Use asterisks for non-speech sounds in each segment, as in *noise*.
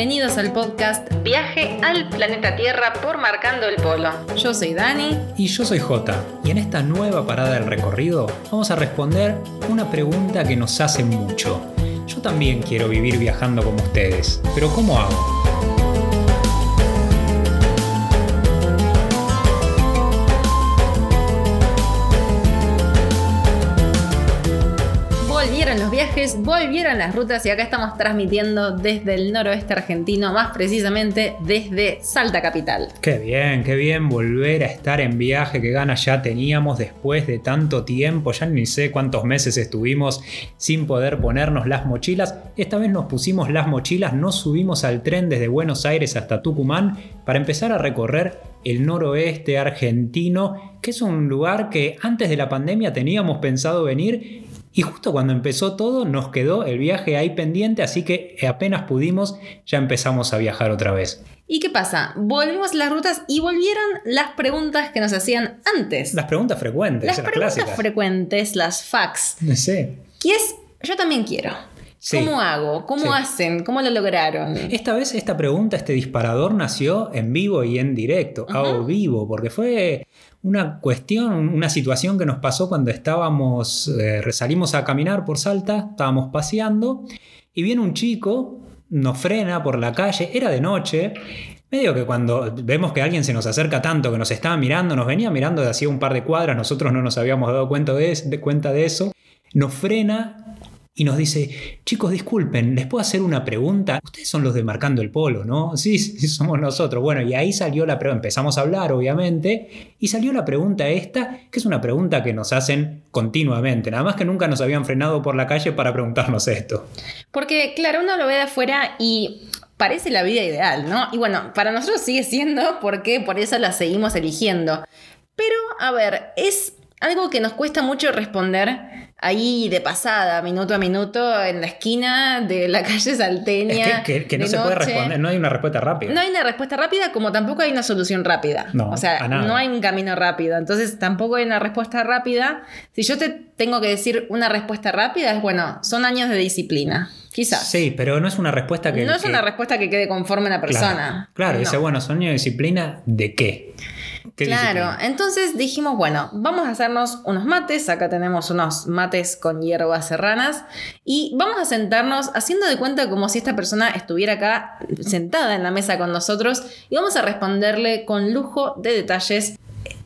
Bienvenidos al podcast Viaje al planeta Tierra por Marcando el Polo. Yo soy Dani. Y yo soy Jota. Y en esta nueva parada del recorrido vamos a responder una pregunta que nos hace mucho. Yo también quiero vivir viajando como ustedes, pero ¿cómo hago? Volvieron las rutas y acá estamos transmitiendo desde el noroeste argentino, más precisamente desde Salta Capital. Qué bien, qué bien volver a estar en viaje, qué ganas ya teníamos después de tanto tiempo, ya ni sé cuántos meses estuvimos sin poder ponernos las mochilas. Esta vez nos pusimos las mochilas, nos subimos al tren desde Buenos Aires hasta Tucumán para empezar a recorrer el noroeste argentino, que es un lugar que antes de la pandemia teníamos pensado venir y justo cuando empezó todo nos quedó el viaje ahí pendiente, así que apenas pudimos ya empezamos a viajar otra vez. ¿Y qué pasa? Volvimos las rutas y volvieron las preguntas que nos hacían antes. Las preguntas frecuentes, las, preguntas frecuentes, las fax. Sí. Y es, yo también quiero. ¿Cómo hago? ¿Cómo hacen? ¿Cómo lo lograron? Esta vez esta pregunta, este disparador nació en vivo y en directo, a vivo, porque fue una cuestión, una situación que nos pasó cuando estábamos, eh, salimos a caminar por Salta, estábamos paseando y viene un chico, nos frena por la calle, era de noche, medio que cuando vemos que alguien se nos acerca tanto, que nos estaba mirando, nos venía mirando de hacía un par de cuadras, nosotros no nos habíamos dado cuenta de, de, cuenta de eso, nos frena y nos dice, chicos, disculpen, ¿les puedo hacer una pregunta? Ustedes son los de Marcando el Polo, ¿no? *laughs* Sí, sí, somos nosotros. Bueno, y ahí salió la pregunta, empezamos a hablar, obviamente, y salió la pregunta esta, que es una pregunta que nos hacen continuamente, nada más que nunca nos habían frenado por la calle para preguntarnos esto. Porque, claro, uno lo ve de afuera y parece la vida ideal, ¿no? Y bueno, para nosotros sigue siendo porque por eso la seguimos eligiendo. Pero, a ver, es algo que nos cuesta mucho responder ahí de pasada, minuto a minuto, en la esquina de la *laughs* calle salteña. Es que, no se puede responder, no hay una respuesta rápida. No hay una respuesta rápida, como tampoco hay una solución rápida. No, o sea, no hay un camino rápido. Entonces, tampoco hay una respuesta rápida. Si yo te tengo que decir una respuesta rápida, es bueno, son años de disciplina. Quizás. Sí, pero no es una respuesta que. No es una respuesta que quede conforme a la persona. Claro, dice, bueno, son años de disciplina, ¿de qué? Claro, entonces dijimos, bueno, vamos a hacernos unos mates, acá tenemos unos mates con hierbas serranas y vamos a sentarnos haciendo de cuenta como si esta persona estuviera acá sentada en la mesa con nosotros y vamos a responderle con lujo de detalles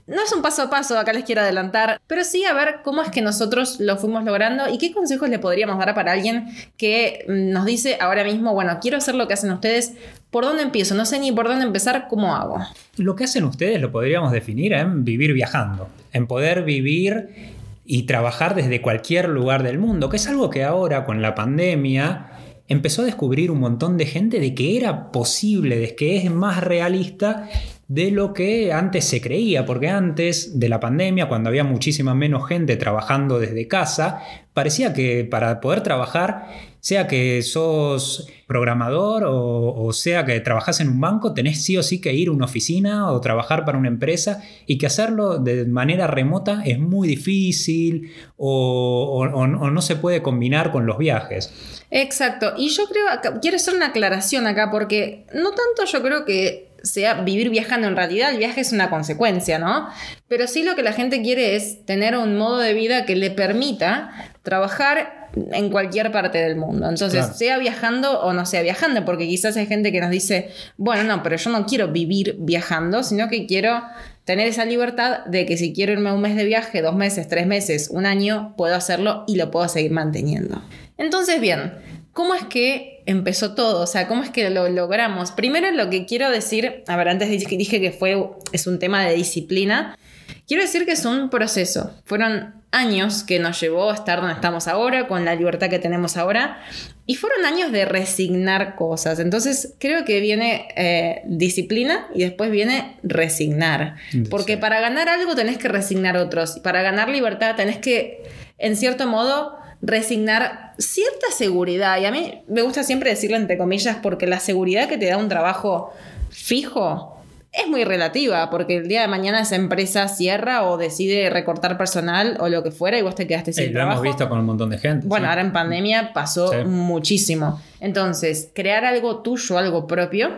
no es un paso a paso, acá les quiero adelantar, pero sí a ver cómo es que nosotros lo fuimos logrando y qué consejos le podríamos dar para alguien que mm, nos dice ahora mismo, bueno, quiero hacer lo que hacen ustedes, ¿por dónde empiezo? No sé ni por dónde empezar, ¿cómo hago? Lo que hacen ustedes lo podríamos definir en vivir viajando, en poder vivir y trabajar desde cualquier lugar del mundo, que es algo que ahora con la pandemia empezó a descubrir un montón de gente de que era posible, de que es más realista de lo que antes se creía, porque antes de la pandemia, cuando había muchísima menos gente trabajando desde casa, parecía que para poder trabajar, sea que sos programador o, sea que trabajas en un banco, tenés sí o sí que ir a una oficina o trabajar para una empresa y que hacerlo de manera remota es muy difícil o, o no se puede combinar con los viajes. Exacto, y yo creo, quiero hacer una aclaración acá porque no tanto yo creo que sea vivir viajando en realidad, el viaje es una consecuencia, ¿no? Pero sí lo que la gente quiere es tener un modo de vida que le permita trabajar en cualquier parte del mundo. Entonces, sea viajando o no sea viajando, porque quizás hay gente que nos dice, bueno, no, pero yo no quiero vivir viajando, sino que quiero tener esa libertad de que si quiero irme un mes de viaje, dos meses, tres meses, un año, puedo hacerlo y lo puedo seguir manteniendo. Entonces, bien, ¿Cómo es que empezó todo? O sea, ¿cómo es que lo logramos? Primero lo que quiero decir, a ver, antes dije que fue, es un tema de disciplina, quiero decir que es un proceso. Fueron años que nos llevó a estar donde estamos ahora, con la libertad que tenemos ahora, y fueron años de resignar cosas. Entonces creo que viene eh, disciplina y después viene resignar. Porque para ganar algo tenés que resignar otros. Para ganar libertad tenés que, en cierto modo, resignar cierta seguridad. Y a mí me gusta siempre decirlo entre comillas porque la seguridad que te da un trabajo fijo es muy relativa, porque el día de mañana esa empresa cierra o decide recortar personal o lo que fuera y vos te quedaste sin Eh, lo trabajo. hemos visto con un montón de gente. Bueno, sí. ahora en pandemia pasó Sí. muchísimo. Entonces, crear algo tuyo, algo propio,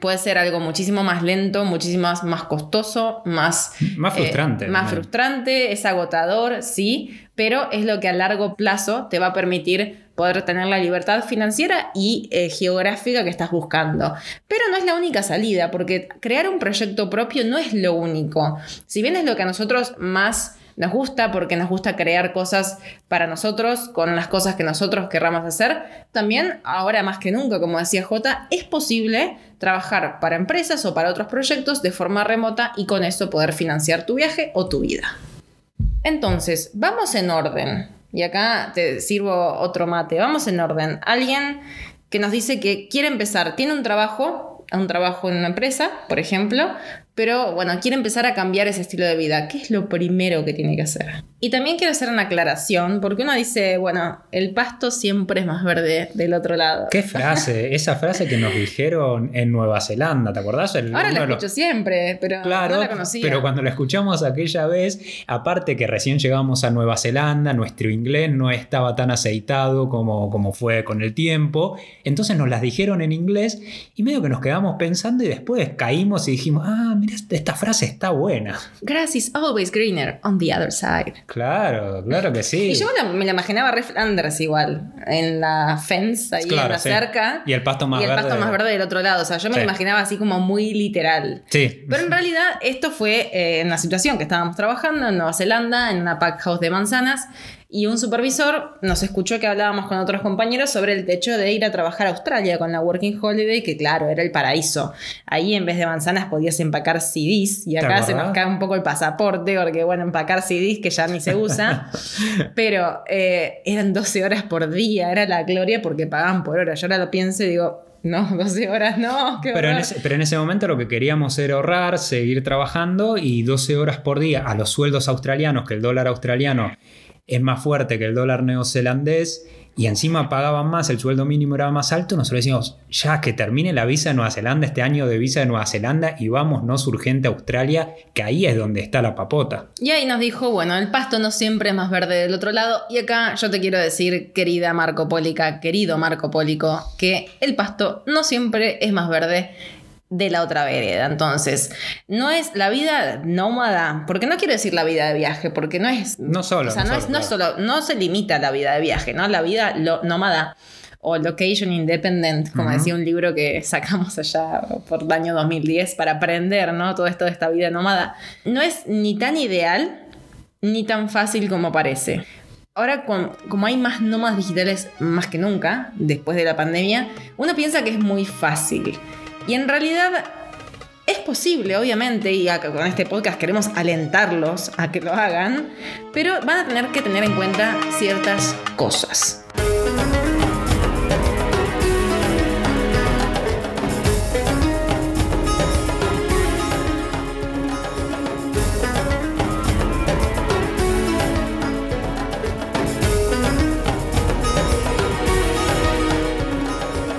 puede ser algo muchísimo más lento, muchísimo más, más costoso, más... Más eh, frustrante. más frustrante, es agotador, sí, pero es lo que a largo plazo te va a permitir poder tener la libertad financiera y eh, geográfica que estás buscando. Pero no es la única salida, porque crear un proyecto propio no es lo único. Si bien es lo que a nosotros más nos gusta, porque nos gusta crear cosas para nosotros, con las cosas que nosotros querramos hacer, también ahora más que nunca, como decía J, es posible trabajar para empresas o para otros proyectos de forma remota y con eso poder financiar tu viaje o tu vida. Entonces, vamos en orden. Y acá te sirvo otro mate. Vamos en orden. Alguien que nos dice que quiere empezar, tiene un trabajo, un trabajo en una empresa, por ejemplo, pero bueno, quiere empezar a cambiar ese estilo de vida. ¿Qué es lo primero que tiene que hacer? Y también quiero hacer una aclaración, porque uno dice, bueno, el pasto siempre es más verde del otro lado. ¿Qué frase? Esa frase que nos dijeron en Nueva Zelanda, ¿te acordás? El- Ahora la los- escucho siempre, pero Claro, no la conocía. pero cuando la escuchamos aquella vez, aparte que recién llegamos a Nueva Zelanda, nuestro inglés no estaba tan aceitado como, como fue con el tiempo, entonces nos las dijeron en inglés y medio que nos quedamos pensando y después caímos y dijimos, ah, mira, esta frase está buena. Grass is always greener on the other side. Claro, claro que sí. Y yo me la, me la imaginaba re Flanders igual, en la fence, ahí en Claro, la sí. cerca. Y el pasto más y el pasto más verde del otro lado. O sea, yo me Sí. lo imaginaba así como muy literal. Sí. Pero en realidad esto fue eh, en la situación que estábamos trabajando en Nueva Zelanda, en una pack house de manzanas, y un supervisor nos escuchó que hablábamos con otros compañeros sobre el techo de ir a trabajar a Australia con la Working Holiday, que claro, era el paraíso. Ahí en vez de manzanas podías empacar CDs, y ¿Te acá se nos cae un poco el pasaporte, porque bueno, empacar CDs que ya ni se usa. *laughs* Pero eh, eran 12 horas por día, era la gloria porque pagaban por hora. Yo ahora lo pienso y digo, no, 12 horas no, qué Pero en, ese, pero en ese momento lo que queríamos era ahorrar, seguir trabajando y 12 horas por día a los sueldos australianos, que el dólar australiano es más fuerte que el dólar neozelandés, y encima pagaban más, el sueldo mínimo era más alto, nosotros decíamos, ya que termine la visa de Nueva Zelanda, este año de visa de Nueva Zelanda, y vámonos urgente a Australia, que ahí es donde está la papota. Y ahí nos dijo, bueno, el pasto no siempre es más verde del otro lado. Y acá yo te quiero decir, querida Marco Pólica, querido Marco Pólico, que el pasto no siempre es más verde de la otra vereda. Entonces, no es la vida nómada, porque no quiero decir la vida de viaje, porque no es... No solo, O sea, no no, es, no, claro. solo, no se limita a la vida de viaje, ¿no? La vida lo- nómada o location independent, como decía un libro que *laughs* sacamos allá por el año 2010 para aprender, ¿no? Todo esto de esta vida nómada. No es ni tan ideal ni tan fácil como parece. Ahora, con- como hay más nómadas digitales más que nunca, después de la pandemia, uno piensa que es muy fácil. Y en realidad es posible, obviamente, y con este podcast queremos alentarlos a que lo hagan, pero van a tener que tener en cuenta ciertas cosas.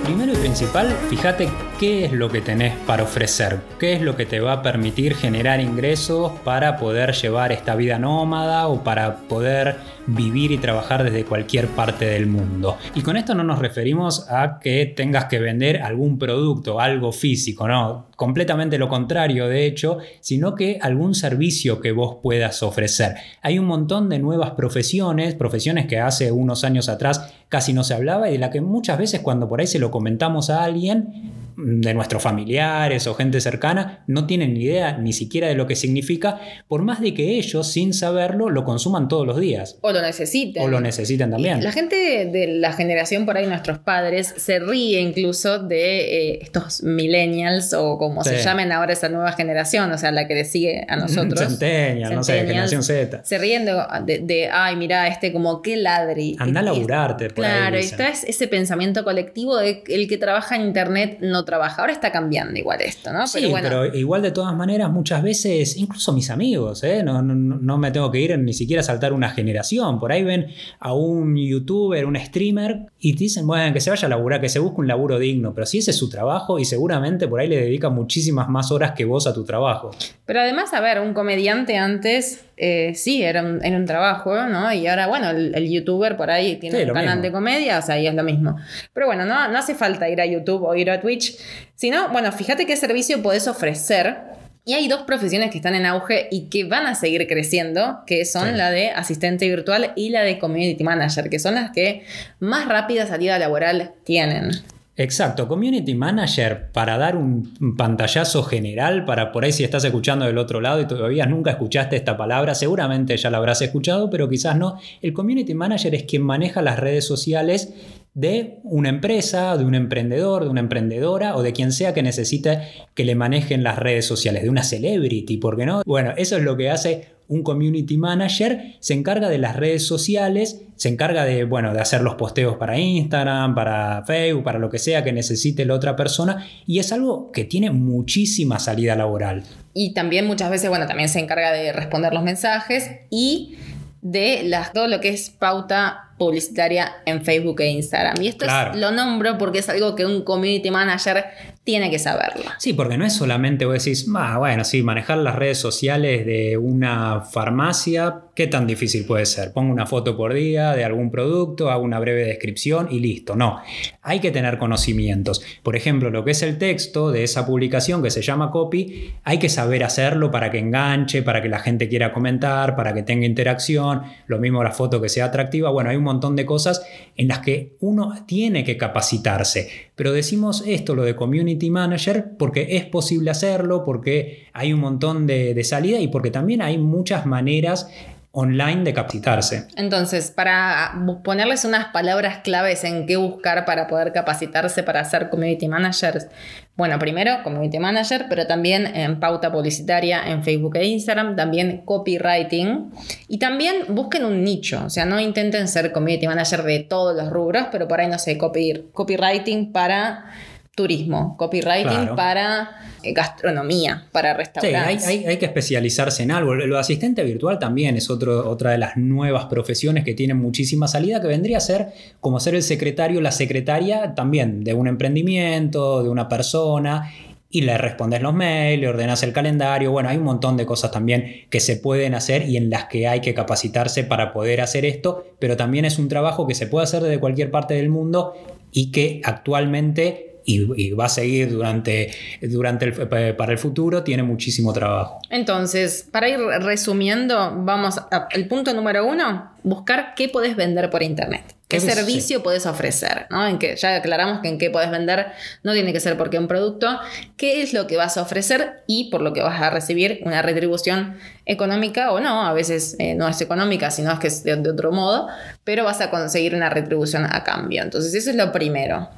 Primero y principal, fíjate qué es lo que tenés para ofrecer, qué es lo que te va a permitir generar ingresos para poder llevar esta vida nómada o para poder vivir y trabajar desde cualquier parte del mundo. Y con esto no nos referimos a que tengas que vender algún producto, algo físico, no, completamente lo contrario de hecho, sino que algún servicio que vos puedas ofrecer. Hay un montón de nuevas profesiones, profesiones que hace unos años atrás casi no se hablaba y de la que muchas veces cuando por ahí se lo comentamos a alguien de nuestros familiares o gente cercana no tienen ni idea ni siquiera de lo que significa, por más de que ellos sin saberlo lo consuman todos los días O lo necesiten. o lo necesiten también. La gente de la generación por ahí, nuestros padres, se ríe incluso de eh, estos millennials o como se llamen ahora esa nueva generación, o sea, la que le sigue a *laughs* nosotros. Centennial, no sé, generación Z. Se ríen de, de- de, ay, mira, este como qué ladri. Anda a laburarte por ahí, Claro, y dicen. está es- ese pensamiento colectivo de que el que trabaja en internet no trabaja. Ahora está cambiando igual esto, ¿no? Sí, pero, igual de todas maneras, muchas veces, incluso mis amigos, ¿eh? no, no, me tengo que ir ni siquiera a saltar una generación. Por ahí ven a un youtuber, un streamer, y te dicen, bueno, que se vaya a laburar, que se busque un laburo digno. Pero si ese es su trabajo, y seguramente por ahí le dedica muchísimas más horas que vos a tu trabajo. Pero además, a ver, un comediante antes eh, sí, era un, un, trabajo, ¿no? Y ahora, bueno, el, youtuber por ahí tiene un canal de comedia, o sea, ahí es lo mismo. Pero bueno, no, no hace falta ir a YouTube o ir a Twitch, sino, bueno, fíjate qué servicio podés ofrecer. Y hay dos profesiones que están en auge y que van a seguir creciendo, que son la de asistente virtual y la de community manager, que son las que más rápida salida laboral tienen. Exacto, Community Manager, para dar un pantallazo general, para por ahí si estás escuchando del otro lado y todavía nunca escuchaste esta palabra, seguramente ya la habrás escuchado, pero quizás no. El Community Manager es quien maneja las redes sociales de una empresa, de un emprendedor, de una emprendedora o de quien sea que necesite que le manejen las redes sociales, de una celebrity, ¿por qué no? Bueno, eso es lo que hace un community manager se encarga de las redes sociales, se encarga de, bueno, de hacer los posteos para Instagram, para Facebook, para lo que sea que necesite la otra persona y es algo que tiene muchísima salida laboral. Y también muchas veces, bueno, también se encarga de responder los mensajes y de las, todo lo que es pauta publicitaria en Facebook e Instagram. Y esto es, lo nombro porque es algo que un community manager tiene que saberlo. Sí, porque no es solamente vos decís, ah, bueno, sí, manejar las redes sociales de una farmacia, ¿qué tan difícil puede ser? Pongo una foto por día de algún producto, hago una breve descripción y listo. No, hay que tener conocimientos. Por ejemplo, lo que es el texto de esa publicación que se llama copy, hay que saber hacerlo para que enganche, para que la gente quiera comentar, para que tenga interacción. Lo mismo la foto que sea atractiva. Bueno, hay un montón de cosas en las que uno tiene que capacitarse. Pero decimos esto, lo de community manager, porque es posible hacerlo, porque hay un montón de, de salida y porque también hay muchas maneras online de capacitarse. Entonces, para ponerles unas palabras claves en qué buscar para poder capacitarse para ser community managers, bueno, primero community manager, pero también en pauta publicitaria en Facebook e Instagram, también copywriting y también busquen un nicho, o sea, no intenten ser community manager de todos los rubros, pero por ahí no sé, copywriting para turismo, copywriting para eh, gastronomía, para restaurantes. Sí, hay, que especializarse en algo. Lo asistente virtual también es otro, otra de las nuevas profesiones que tienen muchísima salida, que vendría a ser como ser el secretario, la secretaria también de un emprendimiento, de una persona. Y le respondes los mails, le ordenas el calendario. Bueno, hay un montón de cosas también que se pueden hacer y en las que hay que capacitarse para poder hacer esto, pero también es un trabajo que se puede hacer desde cualquier parte del mundo y que actualmente y, va a seguir durante, durante el, para el futuro, tiene muchísimo trabajo. Entonces, para ir resumiendo, vamos al punto número uno, buscar qué puedes vender por internet. ¿Qué servicio puedes ofrecer? ¿no? En que ya aclaramos que en qué puedes vender no tiene que ser porque un producto. ¿Qué es lo que vas a ofrecer y por lo que vas a recibir una retribución económica o no? A veces eh, no es económica, sino es que es de otro modo, pero vas a conseguir una retribución a cambio. Entonces, eso es lo primero.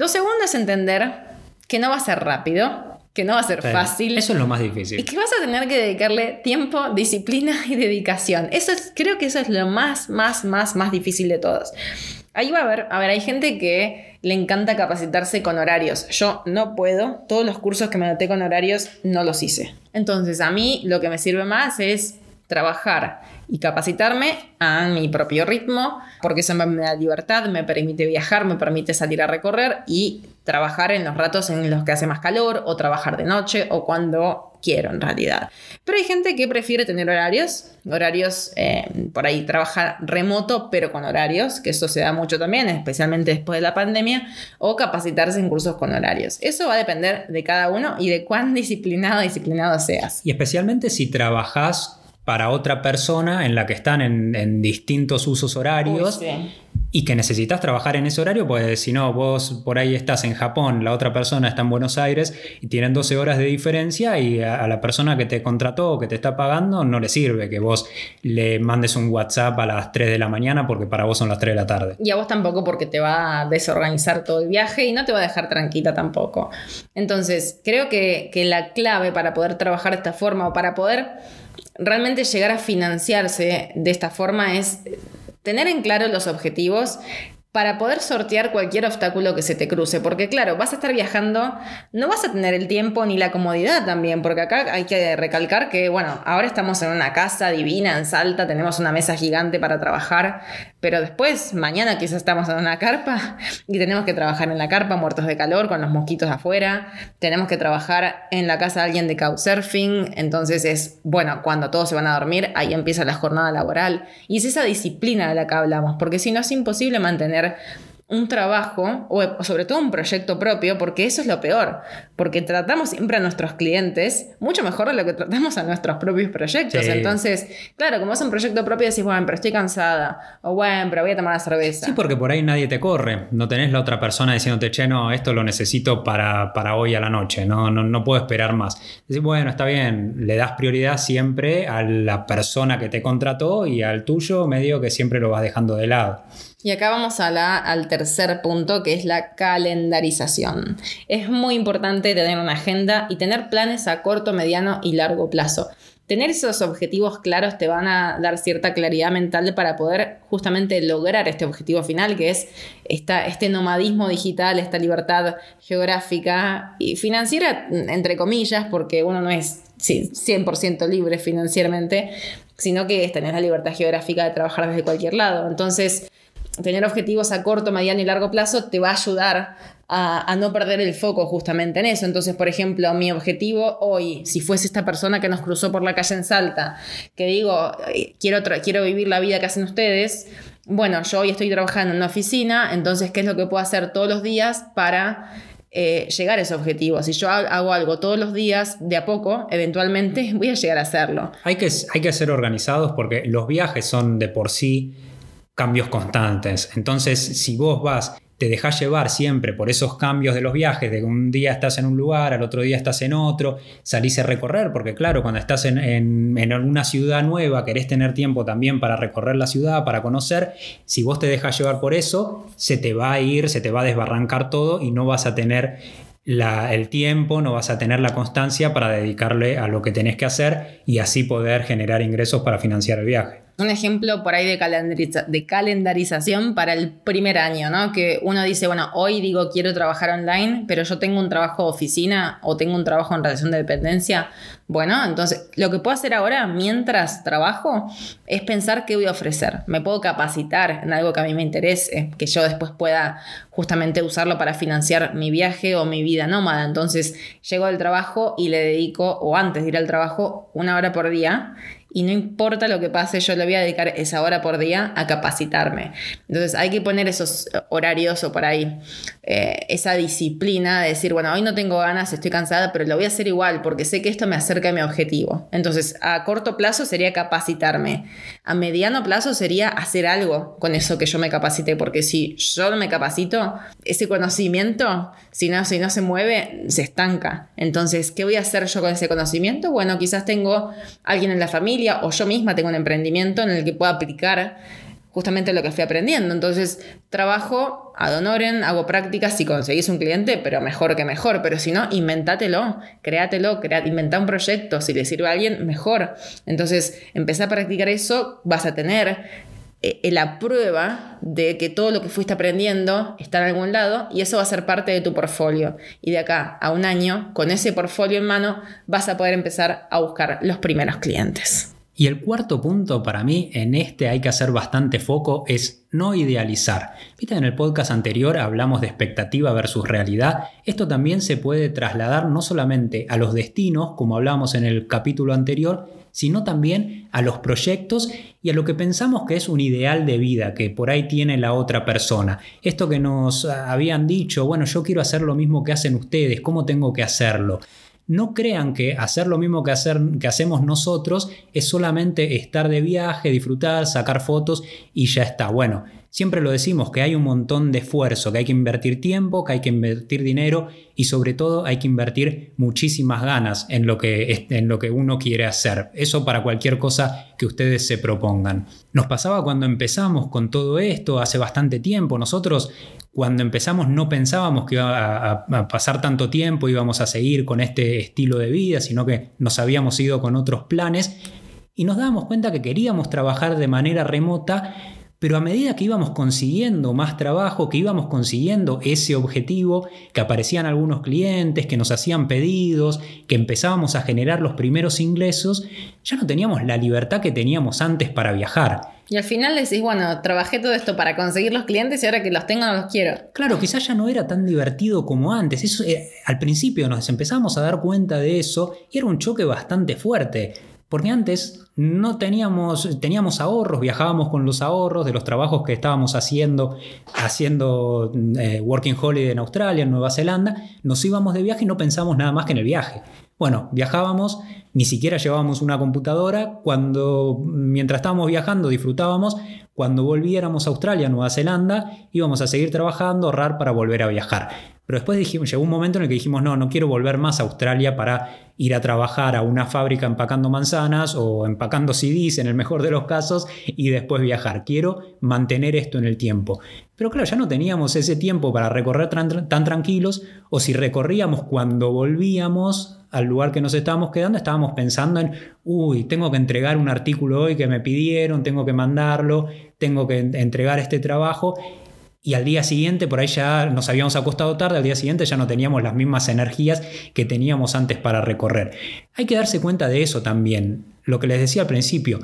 Lo segundo es entender que no va a ser rápido, que no va a ser fácil. Eso es lo más difícil. Y que vas a tener que dedicarle tiempo, disciplina y dedicación. Eso es, creo que eso es lo más, más, más, más difícil de todos. Ahí va a haber, a ver, hay gente que le encanta capacitarse con horarios. Yo no puedo, todos los cursos que me anoté con horarios no los hice. Entonces, a mí lo que me sirve más es trabajar y capacitarme a mi propio ritmo, porque eso me da libertad, me permite viajar, me permite salir a recorrer y trabajar en los ratos en los que hace más calor o trabajar de noche o cuando quiero en realidad. Pero hay gente que prefiere tener horarios, horarios eh, por ahí trabajar remoto pero con horarios, que eso se da mucho también, especialmente después de la pandemia, o capacitarse en cursos con horarios. Eso va a depender de cada uno y de cuán disciplinado disciplinado seas. Y especialmente si trabajas para otra persona en la que están en, distintos usos horarios y que necesitas trabajar en ese horario, pues si no, vos por ahí estás en Japón, la otra persona está en Buenos Aires y tienen 12 horas de diferencia y a, la persona que te contrató o que te está pagando no le sirve que vos le mandes un WhatsApp a las 3 de la mañana porque para vos son las 3 de la tarde. Y a vos tampoco porque te va a desorganizar todo el viaje y no te va a dejar tranquila tampoco. Entonces, creo que, que la clave para poder trabajar de esta forma o para poder realmente llegar a financiarse de esta forma es tener en claro los objetivos para poder sortear cualquier obstáculo que se te cruce. Porque claro, vas a estar viajando, no vas a tener el tiempo ni la comodidad también, porque acá hay que recalcar que, bueno, ahora estamos en una casa divina en Salta, tenemos una mesa gigante para trabajar, pero después, mañana quizás estamos en una carpa y tenemos que trabajar en la carpa, muertos de calor, con los mosquitos afuera, tenemos que trabajar en la casa de alguien de couchsurfing, entonces es, bueno, cuando todos se van a dormir, ahí empieza la jornada laboral. Y es esa disciplina de la que hablamos, porque si no es imposible mantener un trabajo o sobre todo un proyecto propio, porque eso es lo peor, porque tratamos siempre a nuestros clientes mucho mejor de lo que tratamos a nuestros propios proyectos. Entonces, claro, como es un proyecto propio, decís, bueno, pero estoy cansada, o bueno, pero voy a tomar la cerveza. Sí, porque por ahí nadie te corre, no tenés la otra persona diciéndote, che, no, esto lo necesito para, para hoy a la noche, no, no, no puedo esperar más. Decís, bueno, está bien, le das prioridad siempre a la persona que te contrató y al tuyo medio que siempre lo vas dejando de lado. Y acá vamos a al tercer punto, que es la calendarización. Es muy importante tener una agenda y tener planes a corto, mediano y largo plazo. Tener esos objetivos claros te van a dar cierta claridad mental para poder justamente lograr este objetivo final, que es esta, este nomadismo digital, esta libertad geográfica y financiera, entre comillas, porque uno no es 100% libre financieramente, sino que tener la libertad geográfica de trabajar desde cualquier lado. Entonces, tener objetivos a corto, mediano y largo plazo te va a ayudar a, no perder el foco justamente en eso. Entonces, por ejemplo, mi objetivo hoy, si fuese esta persona que nos cruzó por la calle en Salta, que digo, quiero, quiero vivir la vida que hacen ustedes, bueno, yo hoy estoy trabajando en una oficina, entonces, ¿qué es lo que puedo hacer todos los días para eh, llegar a ese objetivo. Si yo hago algo todos los días, de a poco, eventualmente *laughs* voy a llegar a hacerlo. Hay que, hay que ser organizados porque los viajes son de por sí cambios constantes. Entonces, si vos vas, te dejas llevar siempre por esos cambios de los viajes, de que un día estás en un lugar, al otro día estás en otro, salís a recorrer, porque claro, cuando estás en, en, alguna ciudad nueva, querés tener tiempo también para recorrer la ciudad, para conocer, si vos te dejas llevar por eso, se te va a ir, se te va a desbarrancar todo y no vas a tener el tiempo, no vas a tener la constancia para dedicarle a lo que tenés que hacer y así poder generar ingresos para financiar el viaje un ejemplo por ahí de, de, calendarización para el primer año, ¿no? Que uno dice, bueno, hoy digo quiero trabajar online, pero yo tengo un trabajo de oficina o tengo un trabajo en relación de dependencia. Bueno, entonces lo que puedo hacer ahora mientras trabajo es pensar qué voy a ofrecer. Me puedo capacitar en algo que a mí me interese, que yo después pueda justamente usarlo para financiar mi viaje o mi vida nómada. Entonces llego al trabajo y le dedico, o antes de al trabajo, una hora por día y no importa lo que pase, yo le voy a dedicar esa hora por día a capacitarme. Entonces hay que poner esos horarios o por ahí eh, esa disciplina de decir, bueno, hoy no tengo ganas, estoy cansada, pero lo voy a hacer igual porque sé que esto me acerca a mi objetivo. Entonces a corto plazo sería capacitarme, a mediano plazo sería hacer algo con eso que yo me capacité, porque si yo no me capacito, ese conocimiento, si no, si no se mueve, se estanca. Entonces, ¿qué voy a hacer yo con ese conocimiento? Bueno, quizás tengo alguien en la familia, o yo misma tengo un emprendimiento en el que puedo aplicar justamente lo que fui aprendiendo. Entonces, trabajo ad honorem, hago prácticas si conseguís un cliente, pero mejor que mejor. Pero si no, inventátelo, créatelo, crea, inventa un proyecto. Si le sirve a alguien, mejor. Entonces, empezar a practicar eso, vas a tener eh, la prueba de que todo lo que fuiste aprendiendo está en algún lado y eso va a ser parte de tu portfolio. Y de acá a un año, con ese portfolio en mano, vas a poder empezar a buscar los primeros clientes. Y el cuarto punto para mí, en este hay que hacer bastante foco, es no idealizar. Viste, en el podcast anterior hablamos de expectativa versus realidad. Esto también se puede trasladar no solamente a los destinos, como hablamos en el capítulo anterior, sino también a los proyectos y a lo que pensamos que es un ideal de vida que por ahí tiene la otra persona. Esto que nos habían dicho, bueno, yo quiero hacer lo mismo que hacen ustedes, ¿cómo tengo que hacerlo? No crean que hacer lo mismo que, hacer, que hacemos nosotros es solamente estar de viaje, disfrutar, sacar fotos y ya está. Bueno, Siempre lo decimos que hay un montón de esfuerzo, que hay que invertir tiempo, que hay que invertir dinero y sobre todo hay que invertir muchísimas ganas en lo que, en lo que uno quiere hacer. Eso para cualquier cosa que ustedes se propongan. Nos pasaba cuando empezamos con todo esto hace bastante tiempo. Nosotros cuando empezamos no pensábamos que iba a, pasar tanto tiempo, íbamos a seguir con este estilo de vida, sino que nos habíamos ido con otros planes y nos dábamos cuenta que queríamos trabajar de manera remota pero a medida que íbamos consiguiendo más trabajo, que íbamos consiguiendo ese objetivo, que aparecían algunos clientes, que nos hacían pedidos, que empezábamos a generar los primeros ingresos, ya no teníamos la libertad que teníamos antes para viajar. Y al final decís, bueno, trabajé todo esto para conseguir los clientes y ahora que los tengo no los quiero. Claro, quizás ya no era tan divertido como antes. Eso, eh, al principio nos empezamos a dar cuenta de eso y era un choque bastante fuerte. Porque antes no teníamos, teníamos ahorros, viajábamos con los ahorros de los trabajos que estábamos haciendo, haciendo eh, Working Holiday en Australia, en Nueva Zelanda, nos íbamos de viaje y no pensamos nada más que en el viaje. Bueno, viajábamos, ni siquiera llevábamos una computadora, cuando mientras estábamos viajando disfrutábamos, cuando volviéramos a Australia, Nueva Zelanda, íbamos a seguir trabajando, ahorrar para volver a viajar. Pero después dijimos, llegó un momento en el que dijimos, no, no quiero volver más a Australia para ir a trabajar a una fábrica empacando manzanas o empacando CDs en el mejor de los casos y después viajar. Quiero mantener esto en el tiempo. Pero claro, ya no teníamos ese tiempo para recorrer tan, tan tranquilos o si recorríamos cuando volvíamos al lugar que nos estábamos quedando, estábamos pensando en, uy, tengo que entregar un artículo hoy que me pidieron, tengo que mandarlo, tengo que entregar este trabajo y al día siguiente, por ahí ya nos habíamos acostado tarde, al día siguiente ya no teníamos las mismas energías que teníamos antes para recorrer. Hay que darse cuenta de eso también. Lo que les decía al principio,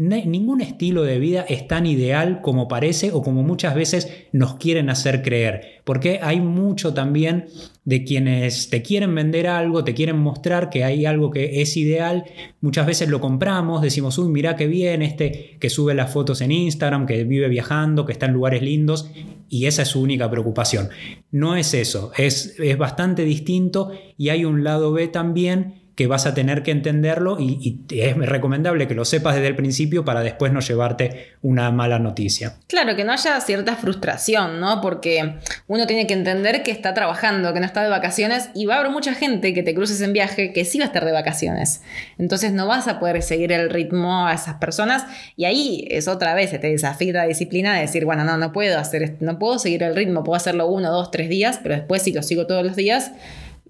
ningún estilo de vida es tan ideal como parece o como muchas veces nos quieren hacer creer, porque hay mucho también de quienes te quieren vender algo, te quieren mostrar que hay algo que es ideal, muchas veces lo compramos, decimos, uy, mira qué bien, este que sube las fotos en Instagram, que vive viajando, que está en lugares lindos, y esa es su única preocupación. No es eso, es, es bastante distinto y hay un lado B también que vas a tener que entenderlo y, es recomendable que lo sepas desde el principio para después no llevarte una mala noticia. Claro, que no haya cierta frustración, ¿no? Porque uno tiene que entender que está trabajando, que no está de vacaciones y va a haber mucha gente que te cruces en viaje que sí va a estar de vacaciones. Entonces no vas a poder seguir el ritmo a esas personas y ahí es otra vez, te desafía la disciplina de decir, bueno, no, no puedo hacer, no puedo seguir el ritmo, puedo hacerlo uno, dos, tres días, pero después si lo sigo todos los días,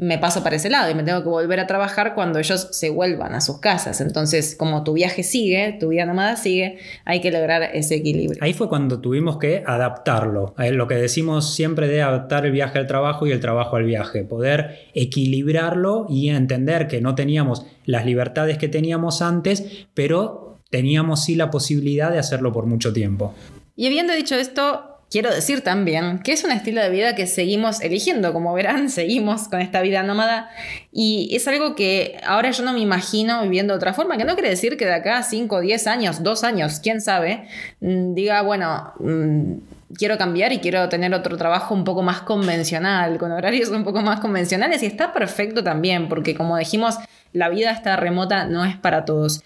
me paso para ese lado y me tengo que volver a trabajar cuando ellos se vuelvan a sus casas. Entonces, como tu viaje sigue, tu vida nómada sigue, hay que lograr ese equilibrio. Ahí fue cuando tuvimos que adaptarlo. Eh, lo que decimos siempre de adaptar el viaje al trabajo y el trabajo al viaje. Poder equilibrarlo y entender que no teníamos las libertades que teníamos antes, pero teníamos sí la posibilidad de hacerlo por mucho tiempo. Y habiendo dicho esto, Quiero decir también que es un estilo de vida que seguimos eligiendo, como verán, *laughs* seguimos con esta vida nómada y es algo que ahora yo no me imagino viviendo de otra forma, que no quiere decir que de acá 5, 10 años, 2 años, quién sabe, mm, diga, bueno, mm, quiero cambiar y quiero tener otro trabajo un poco más convencional, con horarios un poco más convencionales y está perfecto también, porque como dijimos, la vida está remota no es para todos.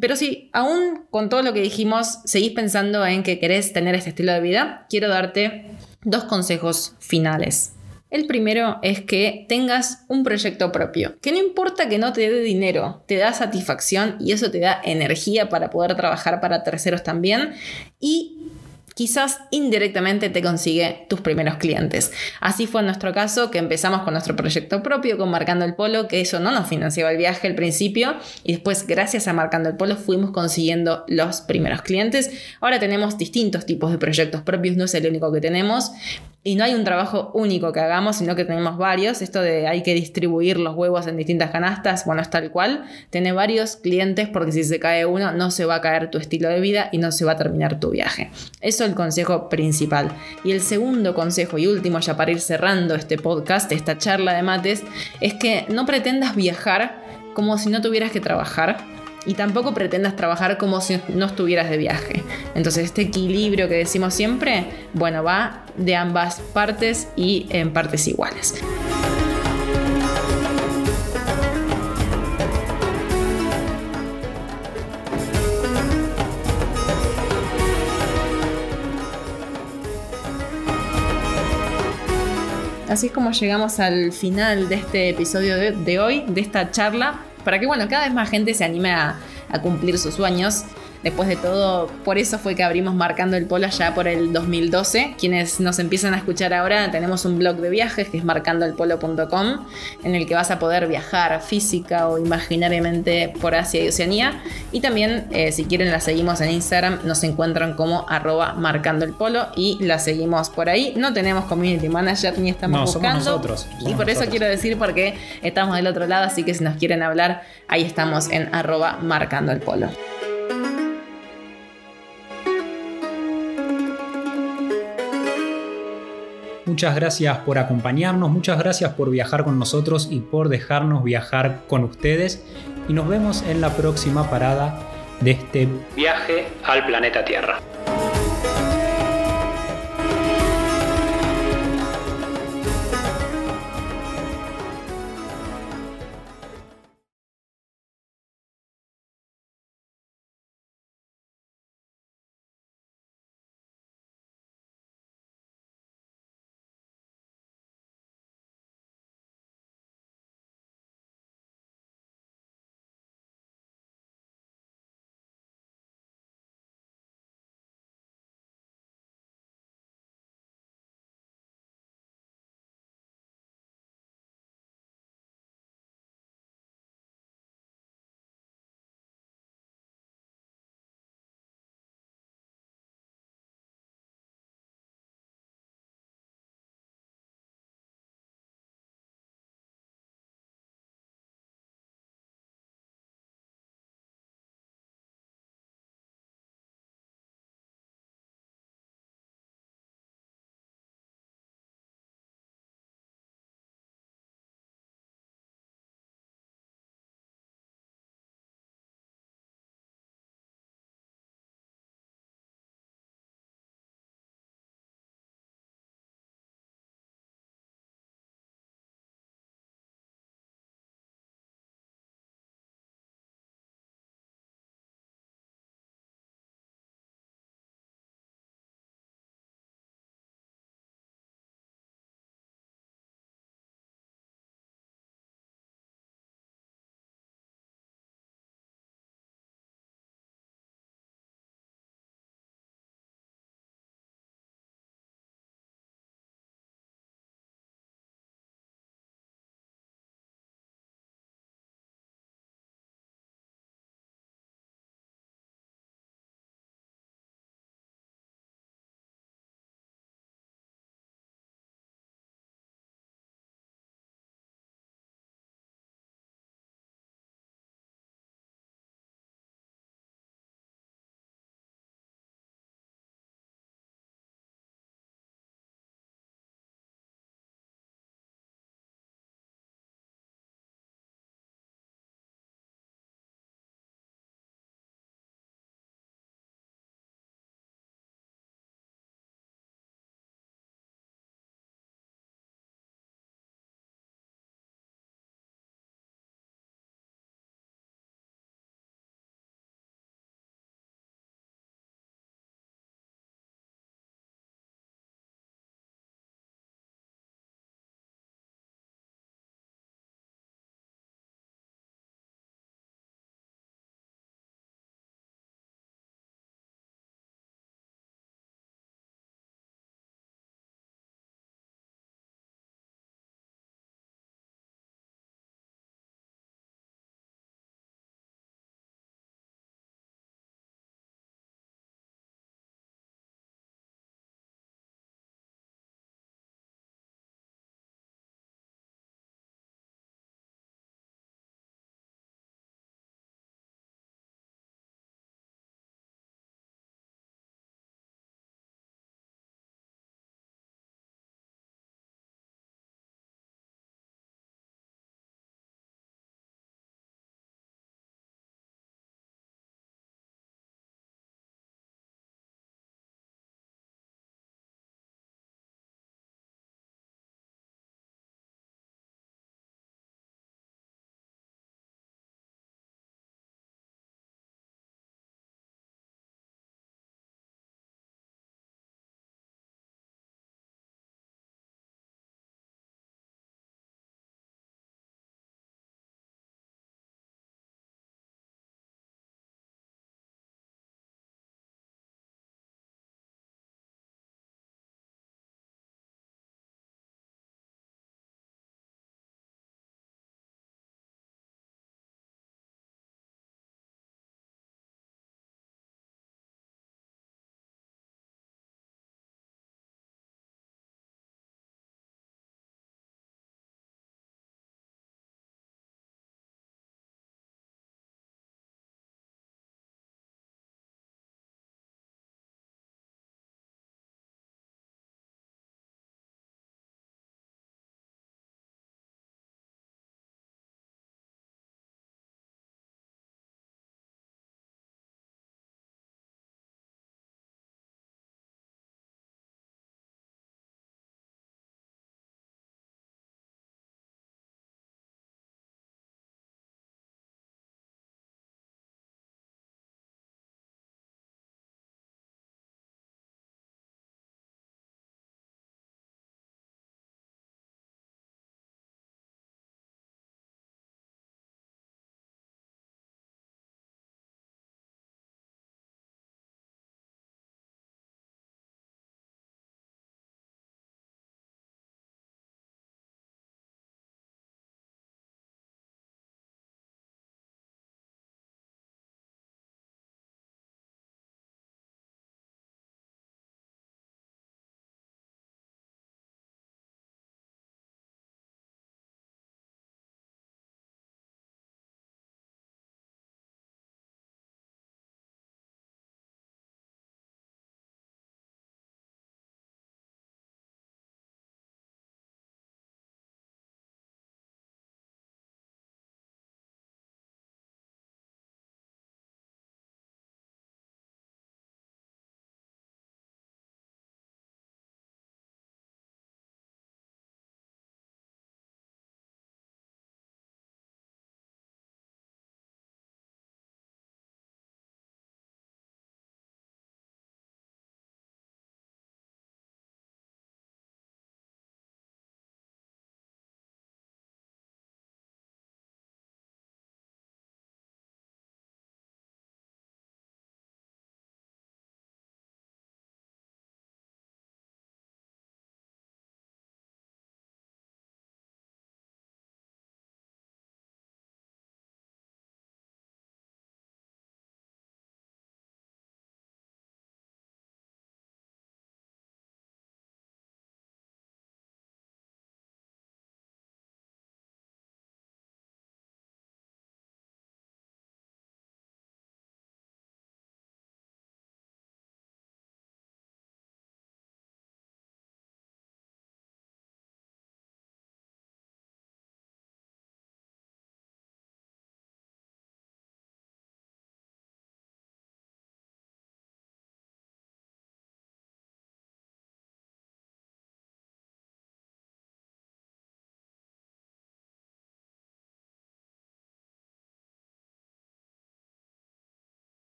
Pero si aún con todo lo que dijimos seguís pensando en que querés tener este estilo de vida, quiero darte dos consejos finales. El primero es que tengas un proyecto propio, que no importa que no te dé dinero, te da satisfacción y eso te da energía para poder trabajar para terceros también. Y quizás indirectamente te consigue tus primeros clientes. Así fue en nuestro caso, que empezamos con nuestro proyecto propio, con Marcando el Polo, que eso no nos financiaba el viaje al principio, y después, gracias a Marcando el Polo, fuimos consiguiendo los primeros clientes. Ahora tenemos distintos tipos de proyectos propios, no es el único que tenemos, y no hay un trabajo único que hagamos, sino que tenemos varios. Esto de hay que distribuir los huevos en distintas canastas, bueno, es tal cual. Tener varios clientes porque si se cae uno no se va a caer tu estilo de vida y no se va a terminar tu viaje. Eso es el consejo principal. Y el segundo consejo y último, ya para ir cerrando este podcast, esta charla de mates, es que no pretendas viajar como si no tuvieras que trabajar y tampoco pretendas trabajar como si no estuvieras de viaje. Entonces este equilibrio que decimos siempre, bueno, va de ambas partes y en partes iguales. Así es como llegamos al final de este episodio de, hoy, de esta charla para que, bueno, cada vez más gente se anime a, cumplir sus sueños. Después de todo, por eso fue que abrimos Marcando el Polo allá por el 2012. Quienes nos empiezan a escuchar ahora, tenemos un blog de viajes que es marcandoelpolo.com, en el que vas a poder viajar física o imaginariamente por Asia y Oceanía. Y también, eh, si quieren, la seguimos en Instagram, nos encuentran como arroba marcando el polo y la seguimos por ahí. No tenemos community manager ni estamos No, buscando. somos nosotros, y por eso quiero decir porque estamos del otro lado, así que si nos quieren hablar, ahí estamos en arroba marcando el polo. Muchas gracias por acompañarnos, muchas gracias por viajar con nosotros y por dejarnos viajar con ustedes. Y nos vemos en la próxima parada de este viaje al planeta Tierra.